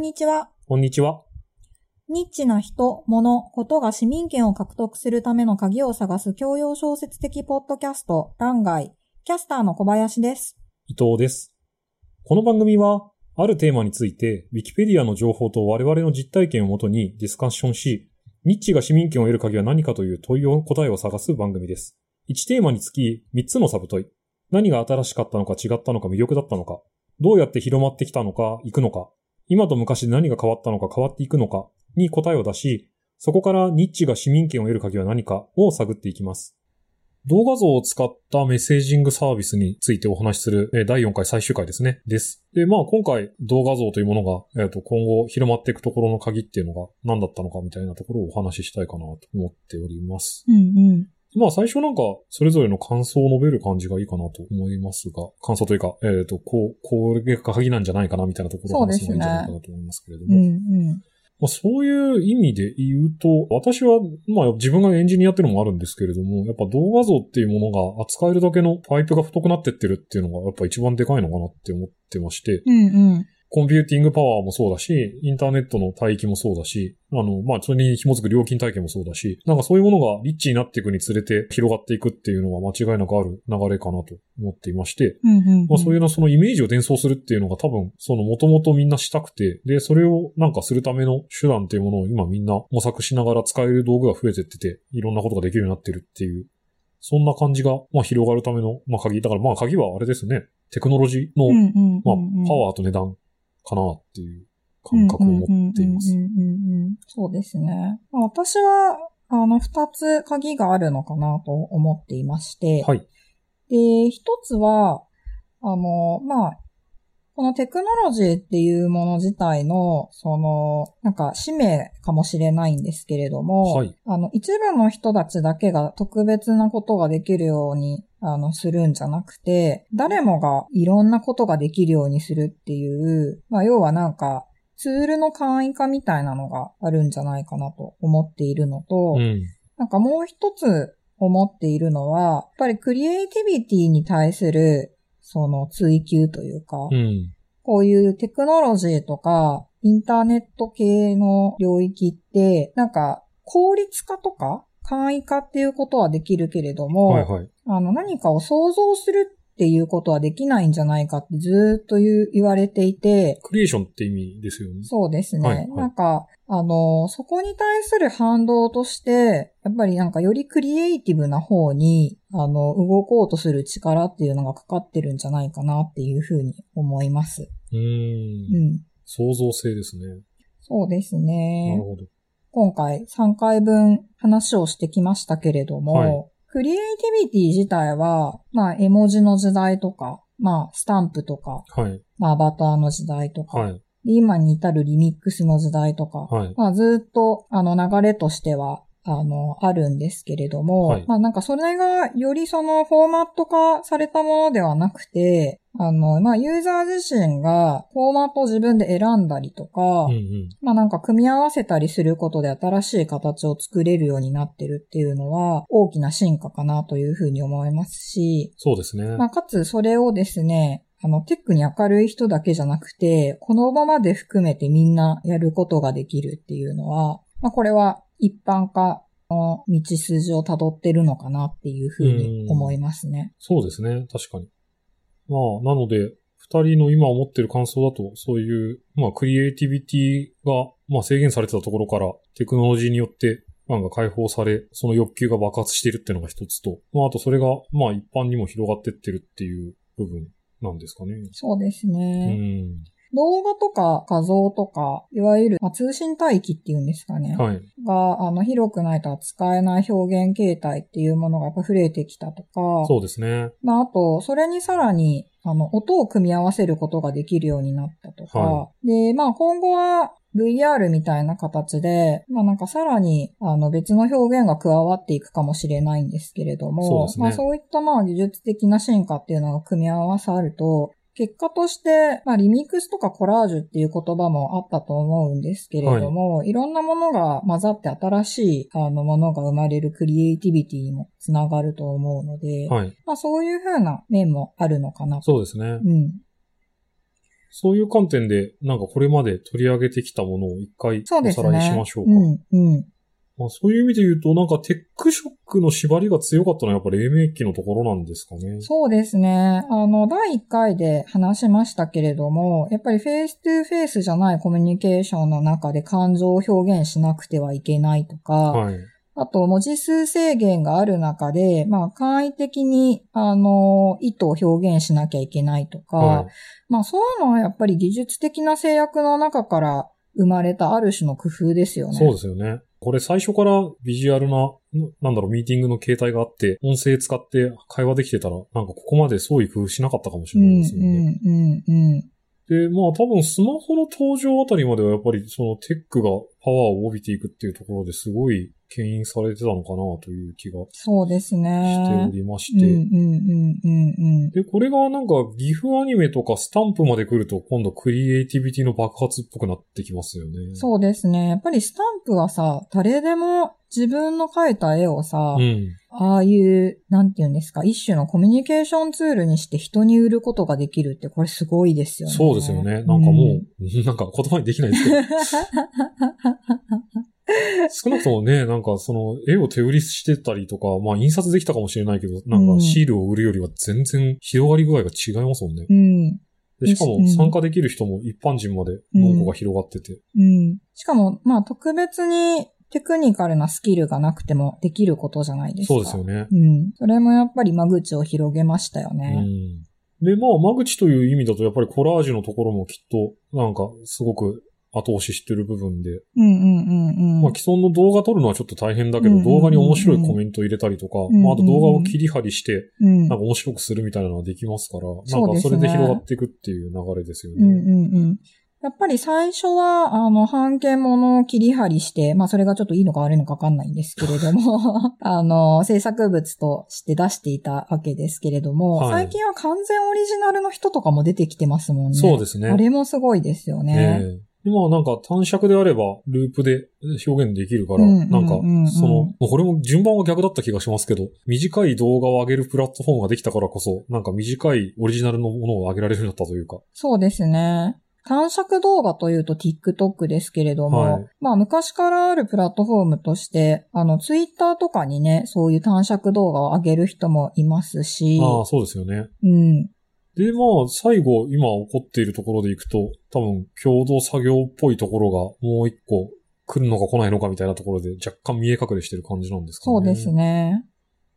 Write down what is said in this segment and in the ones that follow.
んにちは。こんにちは。ニッチな人、物、ことが市民権を獲得するための鍵を探す教養小説的ポッドキャスト、欄外。キャスターの小林です。伊藤です。この番組は、あるテーマについて、ウィキペディアの情報と我々の実体験をもとにディスカッションし、ニッチが市民権を得る鍵は何かという問いを答えを探す番組です。1テーマにつき3つのサブ問い。何が新しかったのか違ったのか魅力だったのか。どうやって広まってきたのか、行くのか。今と昔で何が変わったのか変わっていくのかに答えを出し、そこからニッチが市民権を得る鍵は何かを探っていきます。動画像を使ったメッセージングサービスについてお話しする、第4回最終回ですね。です。で、まあ今回動画像というものが、えっ、と、今後広まっていくところの鍵っていうのが何だったのかみたいなところをお話ししたいかなと思っております。うんうん。まあ最初なんか、それぞれの感想を述べる感じがいいかなと思いますが、感想というか、えっ、と、こう、これが鍵なんじゃないかなみたいなところを話すのがいいんじゃないかなと思いますけれども。うんうん。まあ、そういう意味で言うと、私は、まあ自分がエンジニアっていうのもあるんですけれども、やっぱ動画像っていうものが扱えるだけのパイプが太くなってってるっていうのがやっぱ一番でかいのかなって思ってまして、うんうん。コンピューティングパワーもそうだし、インターネットの帯域もそうだし、あの、まあそれに紐づく料金体系もそうだし、なんかそういうものがリッチになっていくにつれて広がっていくっていうのは間違いなくある流れかなと思っていまして、うんうん。まあそういうのそのイメージを伝送するっていうのが多分、その元々みんなしたくて、で、それをなんかするための手段っていうものを今みんな模索しながら使える道具が増えてってて、いろんなことができるようになってるっていう、そんな感じが、まあ広がるための、まあ鍵。だからまあ鍵はあれですね。テクノロジーの。まあパワーと値段かなっていう感覚を持っています。うんうんうんそうですね。まあ私は、あの、二つ鍵があるのかなと思っていまして、はい。で、一つは、あの、まあ、このテクノロジーっていうもの自体の、その、なんか使命かもしれないんですけれども、はい。あの、一部の人たちだけが特別なことができるように、あの、するんじゃなくて、誰もがいろんなことができるようにするっていう、まあ、要はなんか、ツールの簡易化みたいなのがあるんじゃないかなと思っているのと、うん。なんかもう一つ思っているのは、やっぱりクリエイティビティに対する、その追求というか、うん。こういうテクノロジーとか、インターネット系の領域って、なんか、効率化とか、簡易化っていうことはできるけれども、はいはい。あの、何かを想像するっていうことはできないんじゃないかってずーっと言われていて、クリエーションって意味ですよね。そうですね。はいはいなんか、あの、そこに対する反動として、やっぱりなんかよりクリエイティブな方に、あの、動こうとする力っていうのがかかってるんじゃないかなっていうふうに思います。うー。うんん。創造性ですね。そうですなねる。ほど。今回3回分話をしてきましたけれども、はいクリエイティビティ自体は、まあ、絵文字の時代とか、まあ、スタンプとか、はい。まあ、アバターの時代とか、はい。で今に至るリミックスの時代とか、はい。まあ、ずっと、あの、流れとしては、あの、あるんですけれども、はいまあなんかそれがよりそのフォーマット化されたものではなくて、あの、まあユーザー自身がフォーマットを自分で選んだりとか、うんうん。まあなんか組み合わせたりすることで新しい形を作れるようになってるっていうのは大きな進化かなというふうに思いますし、そうですね。まあかつそれをですね、あのテックに明るい人だけじゃなくて、この場まで含めてみんなやることができるっていうのは、まあこれは一般化の道筋を辿ってるのかなっていうふうに思いますね。そうですね。確かに。まあ、なので、二人の今思ってる感想だと、そういう、まあ、クリエイティビティが、まあ、制限されてたところから、テクノロジーによって、なんか解放され、その欲求が爆発しているっていうのが一つと、まあ、あとそれが、まあ、一般にも広がってってるっていう部分なんですかね。そうですうね。ん。動画とか画像とか、いわゆる、まあ、通信帯域っていうんですかね。はい。が、あの、広くないと扱えない表現形態っていうものがやっぱ増えてきたとか、そうですね。まあ、あと、それにさらに、あの、音を組み合わせることができるようになったとか、はで、まあ、今後は VR みたいな形で、まあ、なんかさらに、あの、別の表現が加わっていくかもしれないんですけれども、そうですねまあ、そういったまあ、技術的な進化っていうのが組み合わさると、結果として、まあ、リミックスとかコラージュっていう言葉もあったと思うんですけれども、い、ろんなものが混ざって新しいあのものが生まれるクリエイティビティにもつながると思うので、はい。まあそういう風な面もあるのかなと。そうですね。うん。そういう観点で、なんかこれまで取り上げてきたものを一回おさらいしねましょう。か。うん、うん。まあ、そういう意味で言うと、なんかテックショックの縛りが強かったのはやっぱ黎明期のところなんですかね。そうですね。あの、第1回で話しましたけれども、やっぱりフェイストゥフェイスじゃないコミュニケーションの中で感情を表現しなくてはいけないとか、はい。あと文字数制限がある中で、まあ簡易的に、あの、意図を表現しなきゃいけないとか、はい。まあそういうのはやっぱり技術的な制約の中から生まれたある種の工夫ですよね。そうですよね。これ最初からビジュアルな、なんだろう、ミーティングの形態があって、音声使って会話できてたら、なんかここまで創意工夫しなかったかもしれないですよね。うん、うん、うん。で、まあ多分スマホの登場あたりまではやっぱりそのテックがパワーを帯びていくっていうところですごい牽引されてたのかなという気がそうですね。しておりましうん、て。うん、うん、うん、うん。で、これがなんか、岐阜アニメとかスタンプまで来ると、今度クリエイティビティの爆発っぽくなってきますよね。そうですね。やっぱりスタンプはさ、誰でも自分の描いた絵をさ、うん。ああいう、なんて言うんですか、一種のコミュニケーションツールにして人に売ることができるって、これすごいですよね。そうですよね。なんかもう、なんか言葉にできないですけど、少なくともね、なんかその絵を手売りしてたりとか、まあ印刷できたかもしれないけど、なんうんかシールを売るよりは全然広がり具合が違いますもんね。うん。でしかもうん参加できる人も一般人まで門戸が広がってて。うん。しかも、まあ特別にテクニカルなスキルがなくてもできることじゃないですか。そうですよね。うん。それもやっぱり間口を広げましたようね。ん。で、まあ、間口という意味だと、やっぱりコラージュのところもきっと、なんか、すごく後押ししてる部分で、うんうんうんうん。まあ、既存の動画撮るのはちょっと大変だけど、うんうんうんうん動画に面白いコメント入れたりとか、んうんうんまあ、あと動画を切り張りして、うんなんか面白くするみたいなのはできますから、なんかそれで広がっていくっていう流れですよね。うんうんうん。やっぱり最初は、あの、半径ものを切り張りして、まあそれがちょっといいのか悪いのかわかんないんですけれども、あの、制作物として出していたわけですけれども、はい最近は完全オリジナルの人とかも出てきてますもんね。そうですねあれもすごいですよね。ええでまあなんか短尺であればループで表現できるから、うんうんうんうんなんかその、これも順番は逆だった気がしますけど、短い動画を上げるプラットフォームができたからこそ、なんか短いオリジナルのものを上げられるようになったというか。そうですね。短尺動画というと TikTok ですけれども、はいまあ昔からあるプラットフォームとして、あの Twitter とかにね、そういう短尺動画を上げる人もいますし、ああ、そうですよね。うん。で、まあ、最後、今起こっているところでいくと、多分、共同作業っぽいところがもう一個来るのか来ないのかみたいなところで若干見え隠れしてる感じなんですかね。そうですね。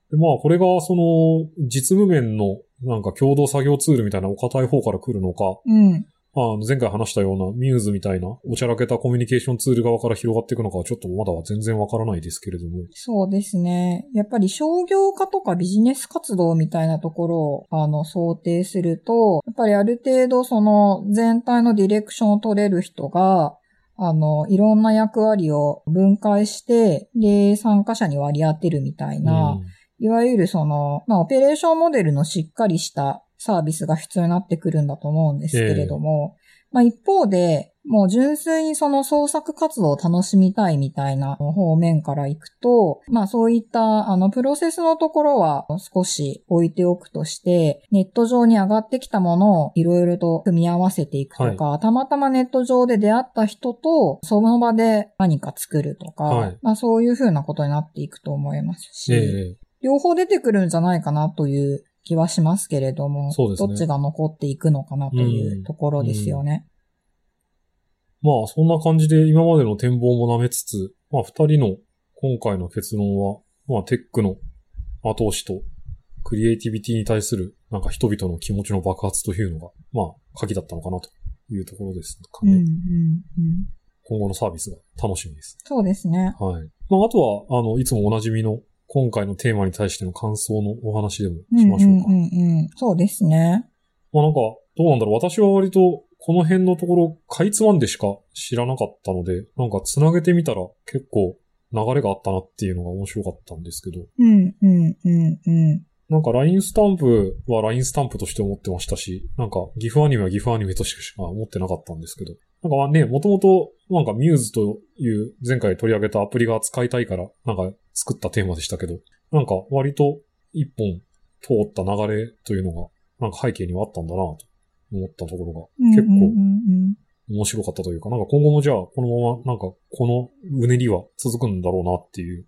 で、まあ、これが、その、実務面の、なんか共同作業ツールみたいなお堅い方から来るのか、うん。まあ、前回話したようなミューズみたいな、おちゃらけたコミュニケーションツール側から広がっていくのかはちょっとまだは全然わからないですけれども。そうですね。やっぱり商業化とかビジネス活動みたいなところを、あの、想定すると、やっぱりある程度その全体のディレクションを取れる人が、あの、いろんな役割を分解して、で、参加者に割り当てるみたいな、いわゆるその、まあ、オペレーションモデルのしっかりしたサービスが必要になってくるんだと思うんですけれども、まあ、一方で、もう純粋にその創作活動を楽しみたいみたいな方面から行くと、まあそういったあのプロセスのところは少し置いておくとして、ネット上に上がってきたものをいろいろと組み合わせていくとか、たまたまネット上で出会った人とその場で何か作るとか、はい。まあそういうふうなことになっていくと思いますし、ええ。両方出てくるんじゃないかなという気はしますけれども、そうですねどっちが残っていくのかなというところですよね。まあ、そんな感じで今までの展望も舐めつつ、まあ、二人の今回の結論は、まあ、テックの後押しと、クリエイティビティに対する、なんか人々の気持ちの爆発というのが、まあ、鍵だったのかなというところですかね。うんうんうん今後のサービスが楽しみです。そうですね。はい。まあ、あとは、あの、いつもおなじみの、今回のテーマに対しての感想のお話でもうんしましょうか。うんうんうん。そうですね。まあなんか、どうなんだろう。私は割と、この辺のところ、かいつまんでしか知らなかったので、なんか繋げてみたら結構流れがあったなっていうのが面白かったんですけど、うんうんうんうん。なんか LINE スタンプは LINE スタンプとして思ってましたし、なんか GIF アニメは GIF アニメとしてしか思ってなかったんですけど、なんかまあね、もともとなんかミューズという前回取り上げたアプリが使いたいから、なんか作ったテーマでしたけど、なんか割と一本通った流れというのが、なんか背景にはあったんだなと思ったところが結構面白かったというか、なんか今後もじゃあこのままなんかこのうねりは続くんだろうなっていう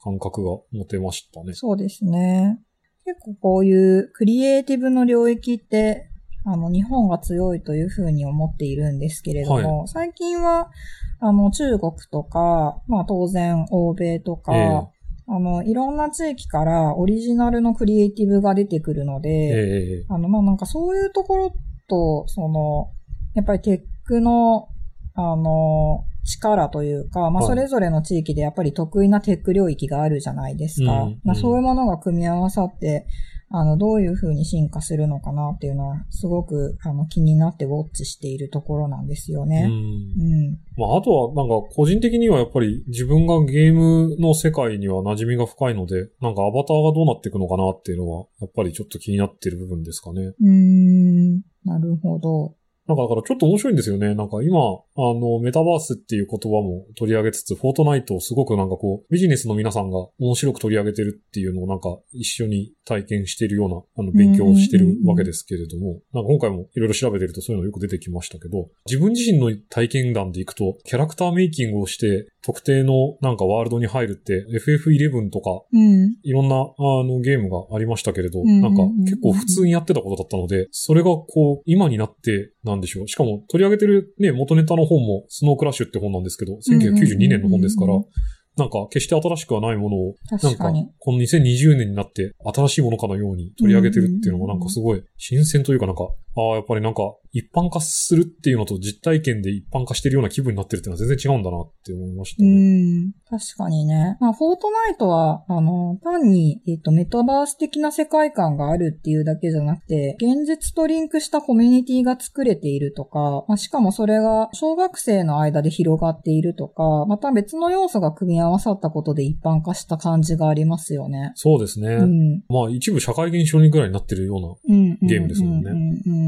感覚が持てましたね。そうですね。結構こういうクリエイティブの領域って、あの、日本が強いというふうに思っているんですけれども、最近は、あの、中国とか、まあ当然欧米とか、ええ。あの、いろんな地域からオリジナルのクリエイティブが出てくるので、ええあの、まあ、なんかそういうところと、その、やっぱりテックの、あの、力というか、まあ、はい。それぞれの地域でやっぱり得意なテック領域があるじゃないですか。うんまあ、うんそういうものが組み合わさって、あの、どういう風に進化するのかなっていうのは、すごく、あの、気になってウォッチしているところなんですようね。んうん。まあ、あとは、なんか、個人的にはやっぱり自分がゲームの世界には馴染みが深いので、なんかアバターがどうなっていくのかなっていうのは、やっぱりちょっと気になってる部分ですかね。うーん。なるほど。なんかだからちょっと面白いんですよね。なんか今、あの、メタバースっていう言葉も取り上げつつ、フォートナイトをすごくなんかこう、ビジネスの皆さんが面白く取り上げてるっていうのをなんか一緒に体験しているような、あの、勉強をしてるわけですけれども、なんか今回もいろいろ調べてるとそういうのよく出てきましたけど、自分自身の体験談でいくと、キャラクターメイキングをして、特定のなんかワールドに入るって、FF11 とか、うん。いろんな、あの、ゲームがありましたけれど、なんか結構普通にやってたことだったので、それがこう、今になって、なんでしょう。しかも取り上げてるね、元ネタの本も、スノークラッシュって本なんですけど、1992年の本ですからなんか決して新しくはないものを、なんかこの2020年になって新しいものかのように取り上げてるっていうのがなんかすごい新鮮というかなんか、ああ、やっぱりなんか一般化するっていうのと実体験で一般化してるような気分になってるっていうのは全然違うんだなって思いましたうね。ん。確かにね。まあ、フォートナイトは、あの、単に、えっ、と、メタバース的な世界観があるっていうだけじゃなくて、現実とリンクしたコミュニティが作れているとか、まあ、しかもそれが小学生の間で広がっているとか、また別の要素が組み合わさったことで一般化した感じがありますよね。そうですね。うん。まあ一部社会現象にぐらいになってるようなうん。ゲームですもんねうんうんうん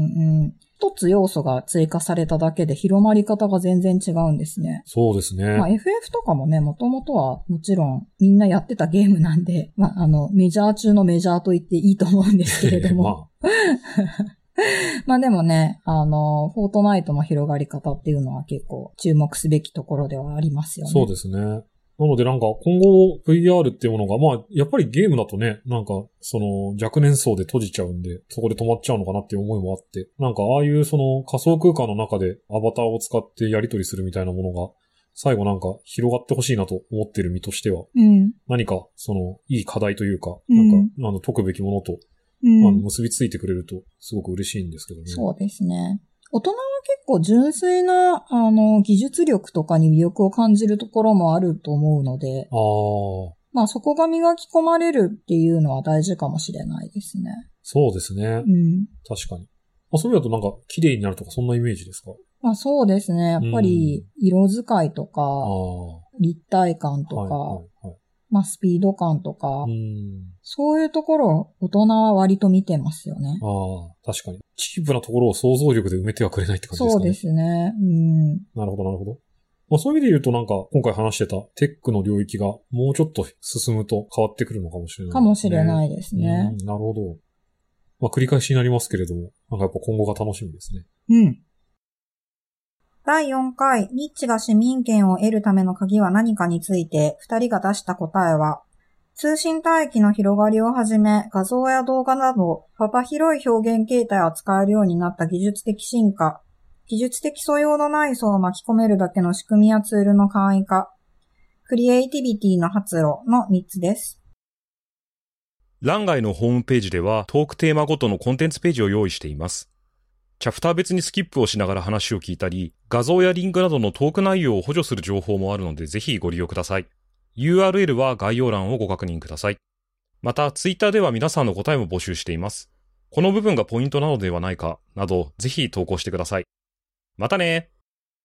うん。一つ要素が追加されただけで広まり方が全然違うんですね。そうですね。まあ FF とかもね、もともとはもちろんみんなやってたゲームなんで、まああの、メジャー中のメジャーと言っていいと思うんですけれども。ままあ でもね、あの、フォートナイトの広がり方っていうのは結構注目すべきところではありますよあ、ね。そうですね。なのでなんか今後 VR っていうものが、まあやっぱりゲームだとね、なんかその若年層で閉じちゃうんで、そこで止まっちゃうのかなっていう思いもあって、なんかああいうその仮想空間の中でアバターを使ってやり取りするみたいなものが、最後なんか広がってほしいなと思ってる身としては、うん。何かそのいい課題というか、うんなんか、あの解くべきものと、うん。あの結びついてくれるとすごく嬉しいんですけどね。そうですね。大人は結構純粋な、あの、技術力とかに魅力を感じるところもあると思うので、ああ、まあそこが磨き込まれるっていうのは大事かもしれないですね。そうですね。うん。確かに。まあ、そういう意味だとなんか綺麗になるとかそんなイメージですか？まあそうですね。やっぱり色使いとか。立体感とか、はいはいはい。まあスピード感とか、うん。そういうところを大人は割と見てますよね。ああ、確かに。チープなところを想像力で埋めてはくれないって感じですかね。そうですね。うん。なるほど、なるほど。まあ、そういう意味で言うとなんか、今回話してたテックの領域がもうちょっと進むと変わってくるのかもしれない、。かもしれないいですね。うんなるほど。まあ、繰り返しになりますけれども、なんかやっぱ今後が楽しみですね。うん。第4回、ニッチが市民権を得るための鍵は何かについて、二人が出した答えは、通信帯域の広がりをはじめ、画像や動画など、幅広い表現形態を使えるようになった技術的進化、技術的素養のない層を巻き込めるだけの仕組みやツールの簡易化、クリエイティビティの発露の3つです。欄外のホームページではトークテーマごとのコンテンツページを用意しています。チャプター別にスキップをしながら話を聞いたり、画像やリンクなどのトーク内容を補助する情報もあるのでぜひご利用ください。URL は概要欄をご確認ください。また、ツイッターでは皆さんの答えも募集しています。この部分がポイントなのではないか、など、ぜひ投稿してください。またね